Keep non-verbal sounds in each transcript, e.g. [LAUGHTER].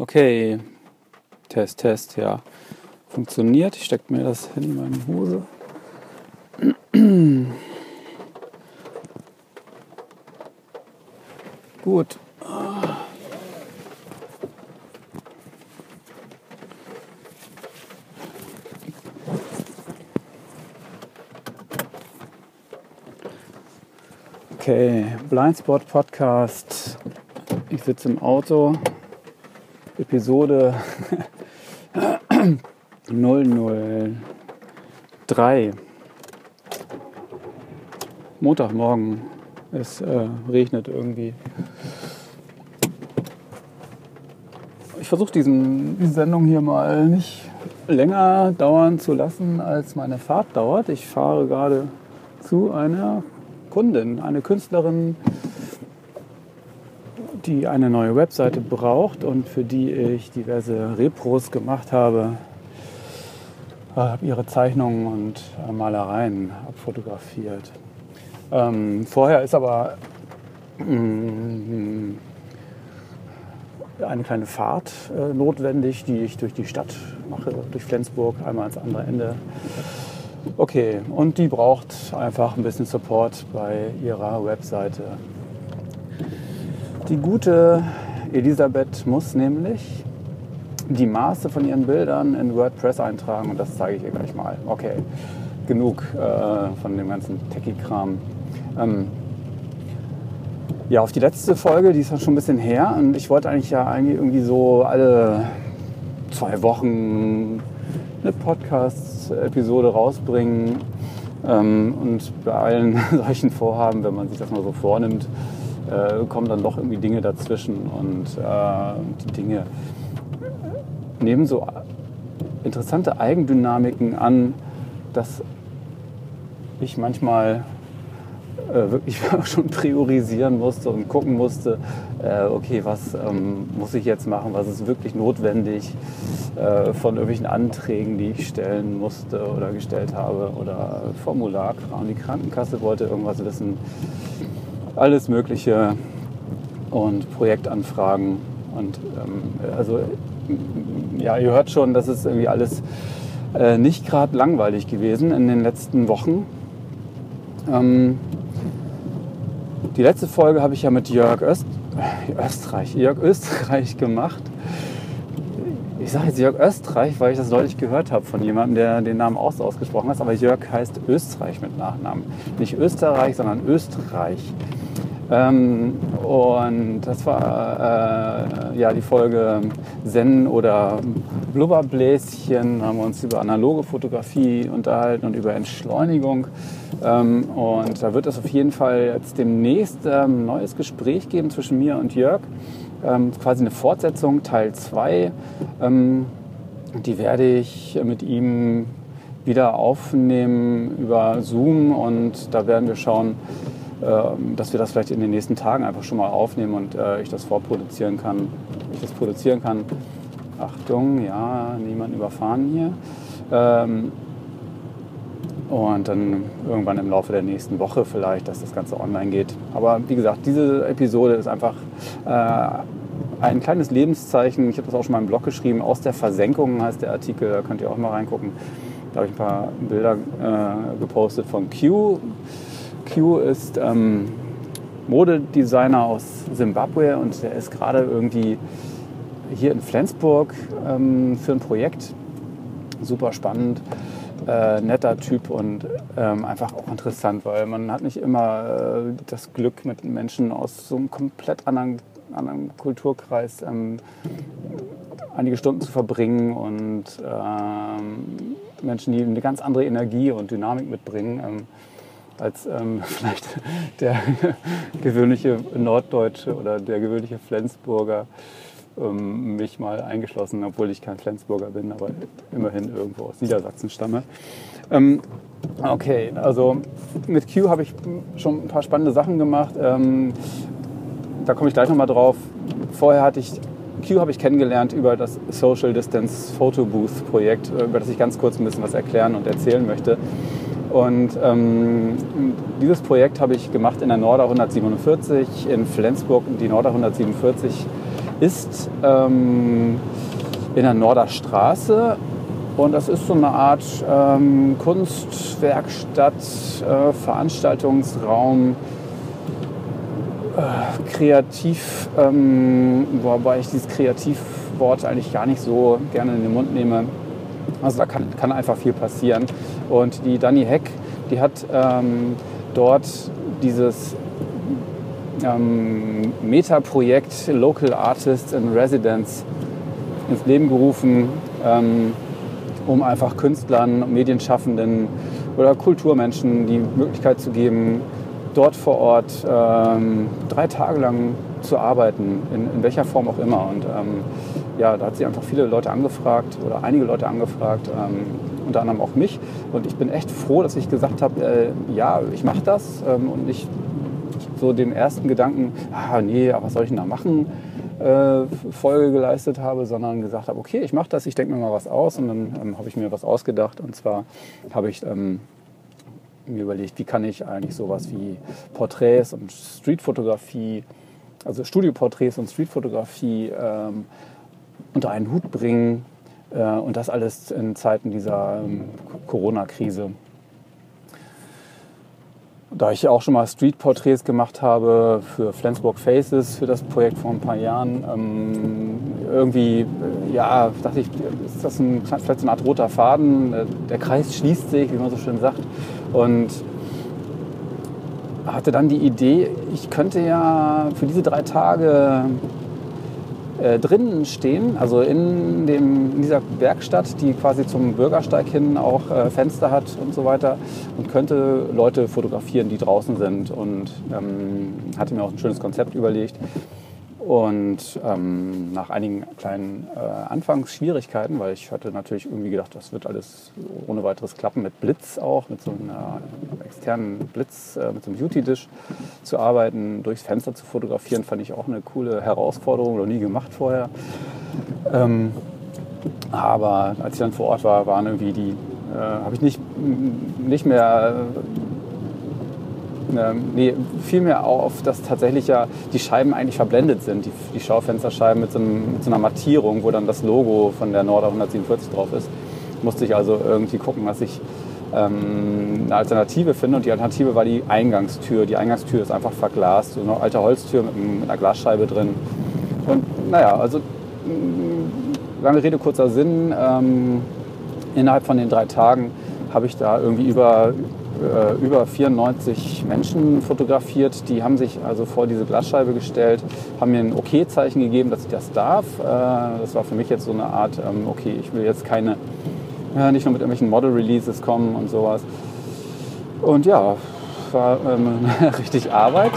Okay, Test, Test, ja. Funktioniert. Ich stecke mir das Handy in meine Hose. [CLEARS THROAT] Gut. Okay, Blindspot Podcast. Ich sitze im Auto. Episode 003. Montagmorgen. Es äh, regnet irgendwie. Ich versuche diese Sendung hier mal nicht länger dauern zu lassen, als meine Fahrt dauert. Ich fahre gerade zu einer Kundin, eine Künstlerin, die eine neue Webseite braucht und für die ich diverse Repros gemacht habe. Ich habe ihre Zeichnungen und äh, Malereien abfotografiert. Ähm, vorher ist aber mm, eine kleine Fahrt äh, notwendig, die ich durch die Stadt mache, durch Flensburg, einmal ans andere Ende. Okay, und die braucht einfach ein bisschen Support bei ihrer Webseite. Die gute Elisabeth muss nämlich die Maße von ihren Bildern in WordPress eintragen und das zeige ich ihr gleich mal. Okay, genug äh, von dem ganzen Techie-Kram. Ähm, ja, auf die letzte Folge, die ist schon ein bisschen her und ich wollte eigentlich ja eigentlich irgendwie so alle zwei Wochen eine Podcast-Episode rausbringen. Ähm, und bei allen [LAUGHS] solchen Vorhaben, wenn man sich das mal so vornimmt, äh, kommen dann doch irgendwie Dinge dazwischen und äh, die Dinge nehmen so interessante Eigendynamiken an, dass ich manchmal äh, wirklich [LAUGHS] schon priorisieren musste und gucken musste, äh, okay, was ähm, muss ich jetzt machen, was ist wirklich notwendig äh, von irgendwelchen Anträgen, die ich stellen musste oder gestellt habe oder Formularkram. Die Krankenkasse wollte irgendwas wissen, alles Mögliche und Projektanfragen und ähm, also ja, ihr hört schon, das ist irgendwie alles äh, nicht gerade langweilig gewesen in den letzten Wochen. Ähm, die letzte Folge habe ich ja mit Jörg Öst, Österreich, Jörg Österreich gemacht. Ich sage jetzt Jörg Österreich, weil ich das deutlich gehört habe von jemandem, der den Namen auch so ausgesprochen hat. Aber Jörg heißt Österreich mit Nachnamen. Nicht Österreich, sondern Österreich. Ähm, und das war äh, ja die Folge Zen oder Blubberbläschen. Da haben wir uns über analoge Fotografie unterhalten und über Entschleunigung. Ähm, und da wird es auf jeden Fall jetzt demnächst ein ähm, neues Gespräch geben zwischen mir und Jörg. Ähm, quasi eine Fortsetzung, Teil 2. Ähm, die werde ich mit ihm wieder aufnehmen über Zoom und da werden wir schauen, ähm, dass wir das vielleicht in den nächsten Tagen einfach schon mal aufnehmen und äh, ich das vorproduzieren kann. Ich das produzieren kann. Achtung, ja, niemand überfahren hier. Und dann irgendwann im Laufe der nächsten Woche vielleicht, dass das Ganze online geht. Aber wie gesagt, diese Episode ist einfach äh, ein kleines Lebenszeichen. Ich habe das auch schon mal im Blog geschrieben. Aus der Versenkung heißt der Artikel, da könnt ihr auch mal reingucken. Da habe ich ein paar Bilder äh, gepostet von Q. Q ist ähm, Modedesigner aus Simbabwe und der ist gerade irgendwie hier in Flensburg ähm, für ein Projekt. Super spannend, äh, netter Typ und ähm, einfach auch interessant, weil man hat nicht immer äh, das Glück, mit Menschen aus so einem komplett anderen, anderen Kulturkreis ähm, einige Stunden zu verbringen und ähm, Menschen, die eine ganz andere Energie und Dynamik mitbringen ähm, als ähm, [LAUGHS] vielleicht der [LAUGHS] gewöhnliche Norddeutsche oder der gewöhnliche Flensburger ähm, mich mal eingeschlossen, obwohl ich kein Flensburger bin, aber immerhin irgendwo aus Niedersachsen stamme. Ähm, okay, also mit Q habe ich schon ein paar spannende Sachen gemacht. Ähm, da komme ich gleich nochmal drauf. Vorher hatte ich Q habe ich kennengelernt über das Social Distance Photo Booth Projekt, über das ich ganz kurz ein bisschen was erklären und erzählen möchte. Und ähm, dieses Projekt habe ich gemacht in der Norda 147 in Flensburg. Die Norda 147 ist ähm, in der Norderstraße und das ist so eine Art ähm, Kunstwerkstatt, äh, Veranstaltungsraum, äh, kreativ, ähm, wobei ich dieses Kreativwort eigentlich gar nicht so gerne in den Mund nehme. Also da kann, kann einfach viel passieren. Und die Dani Heck, die hat ähm, dort dieses ähm, Meta-Projekt Local Artists in Residence ins Leben gerufen, ähm, um einfach Künstlern, Medienschaffenden oder Kulturmenschen die Möglichkeit zu geben, dort vor Ort ähm, drei Tage lang zu arbeiten, in, in, welcher Form auch immer. Und ähm, ja, da hat sie einfach viele Leute angefragt oder einige Leute angefragt, ähm, unter anderem auch mich. Und ich bin echt froh, dass ich gesagt habe, äh, ja, ich mache das ähm, und nicht so den ersten Gedanken, ah nee, was soll ich denn da machen, äh, Folge geleistet habe, sondern gesagt habe, okay, ich mache das, ich denke mir mal was aus. Und dann ähm, habe ich mir was ausgedacht. Und zwar habe ich ähm, mir überlegt, wie kann ich eigentlich sowas wie Porträts und Streetfotografie, also Studioporträts und Streetfotografie ähm, unter einen Hut bringen äh, und das alles in Zeiten dieser ähm, Corona-Krise. Da ich auch schon mal Street-Porträts gemacht habe für Flensburg Faces, für das Projekt vor ein paar Jahren, ähm, irgendwie, äh, ja, dachte ich, ist das ein, vielleicht so eine Art roter Faden? Äh, der Kreis schließt sich, wie man so schön sagt. Und hatte dann die Idee, ich könnte ja für diese drei Tage äh, drinnen stehen, also in, dem, in dieser Werkstatt, die quasi zum Bürgersteig hin auch äh, Fenster hat und so weiter und könnte Leute fotografieren, die draußen sind und ähm, hatte mir auch ein schönes Konzept überlegt. Und ähm, nach einigen kleinen äh, Anfangsschwierigkeiten, weil ich hatte natürlich irgendwie gedacht, das wird alles ohne weiteres klappen, mit Blitz auch, mit so einer externen Blitz, äh, mit so einem Beauty-Dish zu arbeiten, durchs Fenster zu fotografieren, fand ich auch eine coole Herausforderung, noch nie gemacht vorher. Ähm, aber als ich dann vor Ort war, waren irgendwie die, äh, habe ich nicht, nicht mehr ähm, nee, vielmehr auf, dass tatsächlich ja die Scheiben eigentlich verblendet sind, die, die Schaufensterscheiben mit so, einem, mit so, einer Mattierung, wo dann das Logo von der Norder 147 drauf ist. Musste ich also irgendwie gucken, was ich ähm, eine Alternative finde. Und die Alternative war die Eingangstür. Die Eingangstür ist einfach verglast, so eine alte Holztür mit, mit einer Glasscheibe drin. Und naja, also mm, lange Rede, kurzer Sinn. Ähm, innerhalb von den drei Tagen habe ich da irgendwie über äh, über 94 Menschen fotografiert. Die haben sich also vor diese Glasscheibe gestellt, haben mir ein Okay-Zeichen gegeben, dass ich das darf. Äh, das war für mich jetzt so eine Art, ähm, okay, ich will jetzt keine, äh, nicht nur mit irgendwelchen Model-Releases kommen und sowas. Und ja, war ähm, [LAUGHS] richtig Arbeit,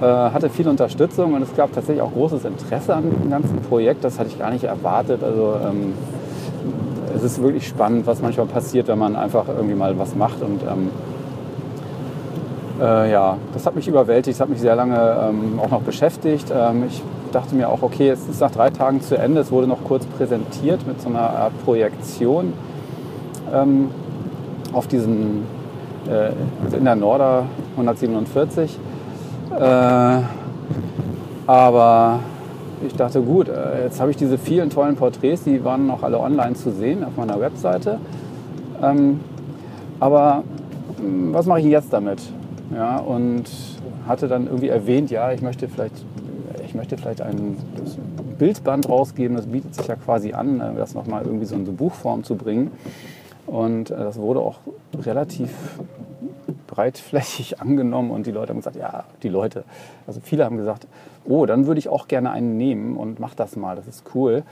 äh, hatte viel Unterstützung und es gab tatsächlich auch großes Interesse an dem ganzen Projekt. Das hatte ich gar nicht erwartet. Also ähm, es ist wirklich spannend, was manchmal passiert, wenn man einfach irgendwie mal was macht. Und ähm, äh, ja, das hat mich überwältigt, das hat mich sehr lange ähm, auch noch beschäftigt. Ähm, ich dachte mir auch, okay, es ist nach drei Tagen zu Ende. Es wurde noch kurz präsentiert mit so einer Art Projektion ähm, auf diesen, äh, in der Norder 147. Äh, aber ich dachte, gut, äh, jetzt habe ich diese vielen tollen Porträts, die waren noch alle online zu sehen auf meiner Webseite. Ähm, aber hm, was mache ich jetzt damit? Ja, und hatte dann irgendwie erwähnt, ja, ich möchte vielleicht, ich möchte vielleicht ein Bildband rausgeben, das bietet sich ja quasi an, äh, das nochmal irgendwie so in so Buchform zu bringen. Und äh, das wurde auch relativ breitflächig [LAUGHS] angenommen und die Leute haben gesagt, ja, die Leute, also viele haben gesagt, oh, dann würde ich auch gerne einen nehmen und mach das mal, das ist cool.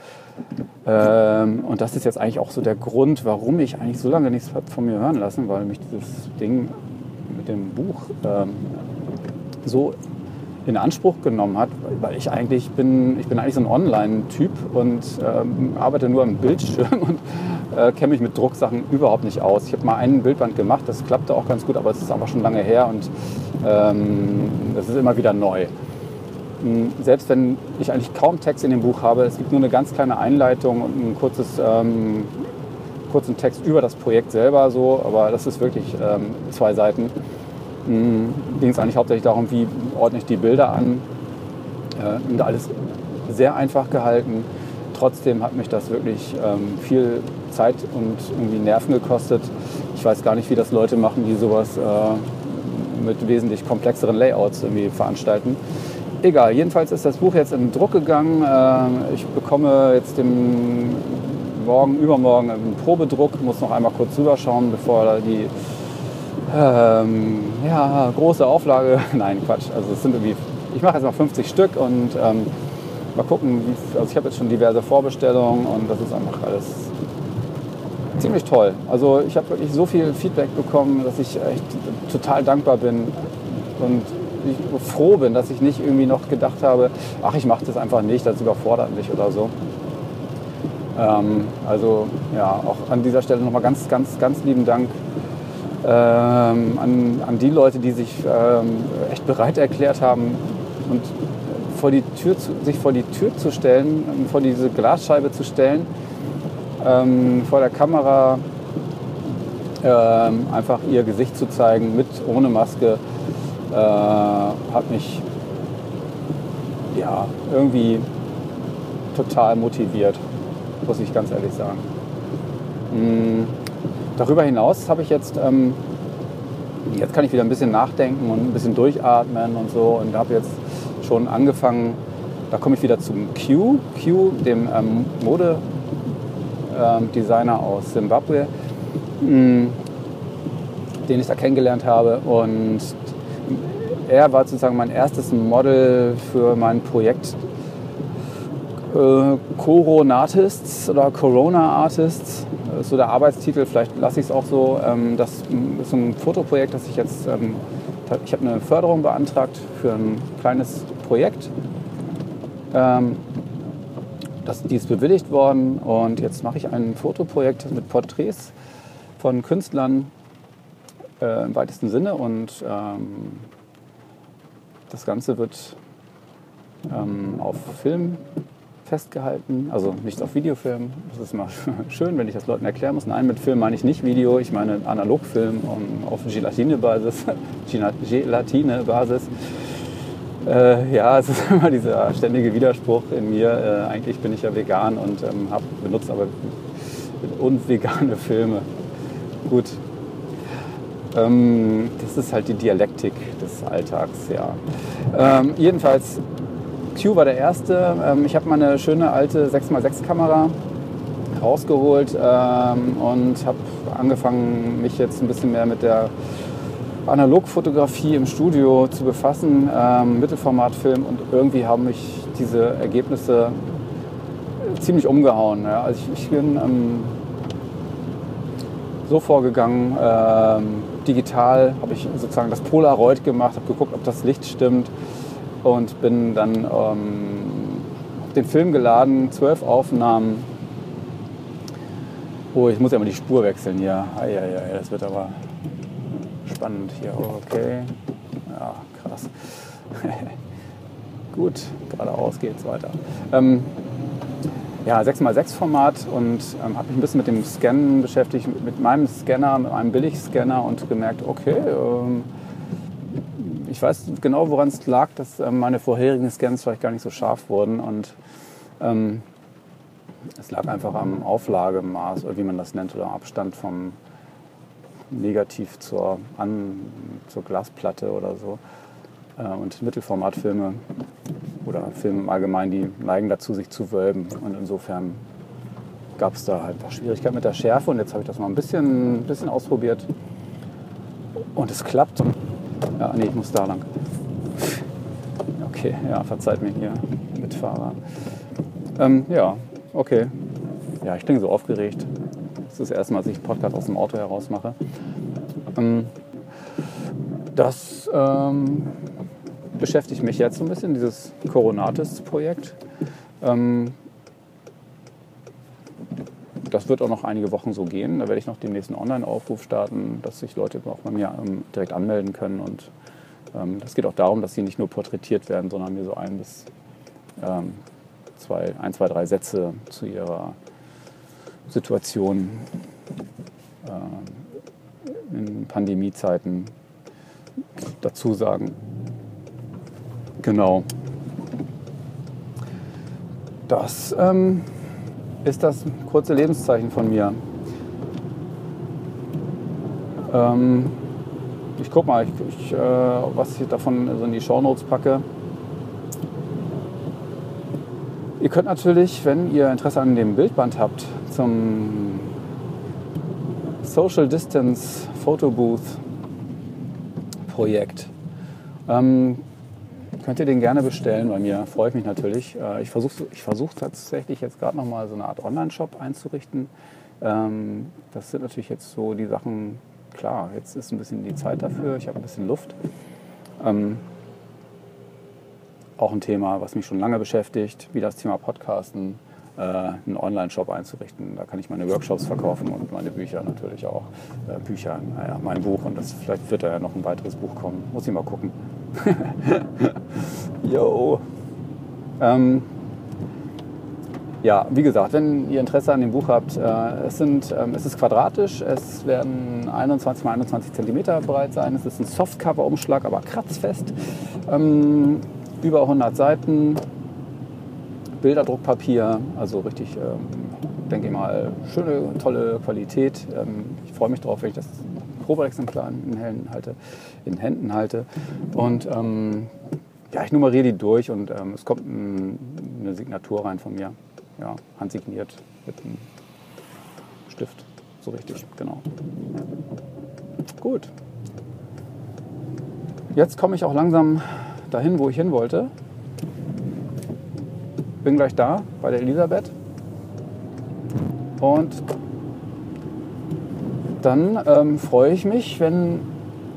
Ähm, und das ist jetzt eigentlich auch so der Grund, warum ich eigentlich so lange nichts von mir hören lassen, weil mich dieses Ding mit dem Buch ähm, so in Anspruch genommen hat, weil ich eigentlich bin, ich bin eigentlich so ein Online-Typ und ähm, arbeite nur am Bildschirm [LAUGHS] und äh, kenne mich mit Drucksachen überhaupt nicht aus. Ich habe mal einen Bildband gemacht, das klappte auch ganz gut, aber es ist einfach schon lange her und ähm, ist immer wieder neu. Hm, selbst wenn ich eigentlich kaum Text in dem Buch habe, es gibt nur eine ganz kleine Einleitung und ein kurzes, ähm, kurzen Text über das Projekt selber, so, aber das ist wirklich ähm, zwei Seiten ging es eigentlich hauptsächlich darum, wie ordne ich die Bilder an. Äh, und alles sehr einfach gehalten. Trotzdem hat mich das wirklich ähm, viel Zeit und irgendwie Nerven gekostet. Ich weiß gar nicht, wie das Leute machen, die sowas äh, mit wesentlich komplexeren Layouts irgendwie veranstalten. Egal, jedenfalls ist das Buch jetzt in Druck gegangen. Äh, ich bekomme jetzt den morgen, übermorgen einen Probedruck, muss noch einmal kurz rüberschauen, bevor die ähm, ja, große Auflage, [LAUGHS] nein Quatsch, also es sind irgendwie, ich mache jetzt noch 50 Stück und ähm, mal gucken, also ich habe jetzt schon diverse Vorbestellungen und das ist einfach alles ziemlich toll. Also ich habe wirklich so viel Feedback bekommen, dass ich echt total dankbar bin und froh bin, dass ich nicht irgendwie noch gedacht habe, ach, ich mache das einfach nicht, das überfordert mich oder so. Ähm, also ja, auch an dieser Stelle nochmal ganz, ganz, ganz lieben Dank ähm, an, an die Leute, die sich ähm, echt bereit erklärt haben und vor die Tür zu, sich vor die Tür zu stellen, vor diese Glasscheibe zu stellen, ähm, vor der Kamera ähm, einfach ihr Gesicht zu zeigen, mit, ohne Maske, äh, hat mich ja, irgendwie total motiviert, muss ich ganz ehrlich sagen. Mm, darüber hinaus habe ich jetzt, ähm, jetzt kann ich wieder ein bisschen nachdenken und ein bisschen durchatmen und so und habe jetzt schon angefangen, da komme ich wieder zum Q, Q, dem ähm, Modedesigner ähm, aus Zimbabwe, mm, den ich da kennengelernt habe und er war sozusagen mein erstes Model für mein Projekt äh, Coronatists oder Corona Artists. Ist so der Arbeitstitel, vielleicht lasse ich es auch so. Ähm, das ist ein Fotoprojekt, das ich jetzt, ähm, ich habe eine Förderung beantragt für ein kleines Projekt. Ähm, das, die ist bewilligt worden und jetzt mache ich ein Fotoprojekt mit Porträts von Künstlern äh, im weitesten Sinne und ähm, das Ganze wird ähm, auf Film festgehalten, also nicht auf Videofilm. Das ist immer [LAUGHS] schön, wenn ich das Leuten erklären muss. Nein, mit Film meine ich nicht Video, ich meine Analogfilm auf Gelatine-Basis. [LAUGHS] Gelatine-Basis. Äh, ja, [LAUGHS] es ist immer dieser ständige Widerspruch in mir. Äh, eigentlich bin ich ja vegan und ähm, hab, benutze aber unvegane Filme. Gut, ähm, das ist halt die Dialektik des Alltags, ja. Ähm, jedenfalls, Q war der erste. Ähm, ich habe meine schöne alte 6x6 Kamera rausgeholt ähm, und habe angefangen, mich jetzt ein bisschen mehr mit der Analogfotografie im Studio zu befassen, ähm, Mittelformatfilm und irgendwie haben mich diese Ergebnisse ziemlich umgehauen. Ja. Also ich, ich bin ähm, so vorgegangen, ähm, digital habe ich sozusagen das Polaroid gemacht, habe geguckt, ob das Licht stimmt und bin dann ähm, den Film geladen, zwölf Aufnahmen. Oh, ich muss ja mal die Spur wechseln hier. Eieiei, das wird aber spannend hier. Okay. Ja, krass. [LAUGHS] Gut, geradeaus geht's weiter. Ähm, ja, 6x6 Format und ähm, habe mich ein bisschen mit dem Scannen beschäftigt, mit, mit meinem Scanner, mit meinem Billigscanner und gemerkt, okay, ähm, ich weiß genau, woran es lag, dass ähm, meine vorherigen Scans vielleicht gar nicht so scharf wurden und ähm, es lag einfach am Auflagemaß, oder wie man das nennt, oder Abstand vom Negativ zur, An zur Glasplatte oder so. Äh, und Mittelformatfilme oder Filme im Allgemeinen, die neigen dazu, sich zu wölben. Und insofern gab es da halt ein paar Schwierigkeiten mit der Schärfe. Und jetzt habe ich das mal ein bisschen, ein bisschen ausprobiert. Und es klappt. Ja, nee, ich muss da lang. Okay, ja, verzeiht mir hier, Mitfahrer. Ähm, ja, okay. Ja, ich klinge so aufgeregt. Ist das erste Mal, dass ich einen Podcast aus dem Auto heraus mache. Ähm, das ähm, beschäftigt mich jetzt so ein bisschen, dieses Coronatis-Projekt. Ähm, das wird auch noch einige Wochen so gehen. Da werde ich noch den nächsten Online-Aufruf starten, dass sich Leute auch bei mir ähm, direkt anmelden können. Und ähm, das geht auch darum, dass sie nicht nur porträtiert werden, sondern mir so ein bis ähm, zwei, ein, zwei, drei Sätze zu ihrer Situation äh, in Pandemiezeiten dazu sagen. Genau. das ähm, ist das kurze Lebenszeichen von mir. Ähm, ich guck mal, ich, ich, äh, was ich davon so in die Shownotes packe. Ihr könnt natürlich, wenn ihr Interesse an dem Bildband habt, zum Social Distance Photo Booth Projekt, ähm, könnt ihr den gerne bestellen bei mir. Freue ich mich natürlich. Äh, ich versuche ich versuch tatsächlich jetzt gerade nochmal so eine Art Online-Shop einzurichten. Ähm, das sind natürlich jetzt so die Sachen, klar, jetzt ist ein bisschen die Zeit dafür. Ich habe ein bisschen Luft. Ähm, auch ein Thema, was mich schon lange beschäftigt, wie das Thema Podcasten, äh, einen Online-Shop einzurichten. Da kann ich meine Workshops verkaufen und meine Bücher natürlich auch. Äh, Bücher, naja, mein Buch und das, vielleicht wird da ja noch ein weiteres Buch kommen. Muss ich mal gucken. [LAUGHS] Jo. Ähm, ja, wie gesagt, wenn ihr Interesse an dem Buch habt, äh, es, sind, ähm, es ist quadratisch, es werden 21 x 21 cm breit sein, es ist ein Softcover-Umschlag, aber kratzfest, ähm, über 100 Seiten, Bilderdruckpapier, also richtig, ähm, denke ich mal, schöne, tolle Qualität. Ähm, ich freue mich darauf, wenn ich das Probeexemplar in, Händen halte, in Händen halte. Und ähm, ja, ich nummeriere die durch und ähm, es kommt ein, eine Signatur rein von mir. Ja, handsigniert mit einem Stift. So richtig, genau. Gut. Jetzt komme ich auch langsam dahin, wo ich hin wollte. Bin gleich da bei der Elisabeth. Und dann ähm, freue ich mich, wenn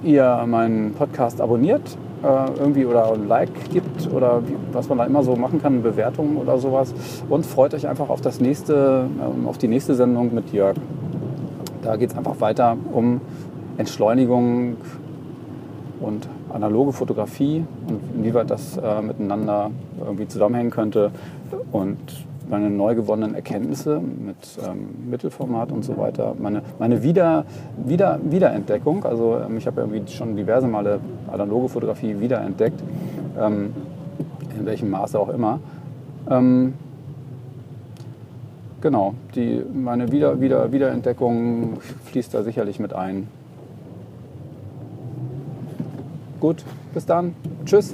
ihr meinen Podcast abonniert äh, irgendwie oder ein Like gibt oder wie, was man da immer so machen kann, Bewertungen oder sowas. Und freut euch einfach auf das nächste, ähm, auf die nächste Sendung mit Jörg. Da geht es einfach weiter um Entschleunigung und analoge Fotografie und inwieweit das äh, miteinander irgendwie zusammenhängen könnte. Und meine neu gewonnenen Erkenntnisse mit ähm, Mittelformat und so weiter, meine, meine Wieder, Wieder, Wiederentdeckung, also ähm, ich habe irgendwie schon diverse Male analoge Fotografie wiederentdeckt, ähm, in welchem Maße auch immer. Ähm, genau, die, meine Wieder, Wieder, Wiederentdeckung fließt da sicherlich mit ein. Gut, bis dann. Tschüss.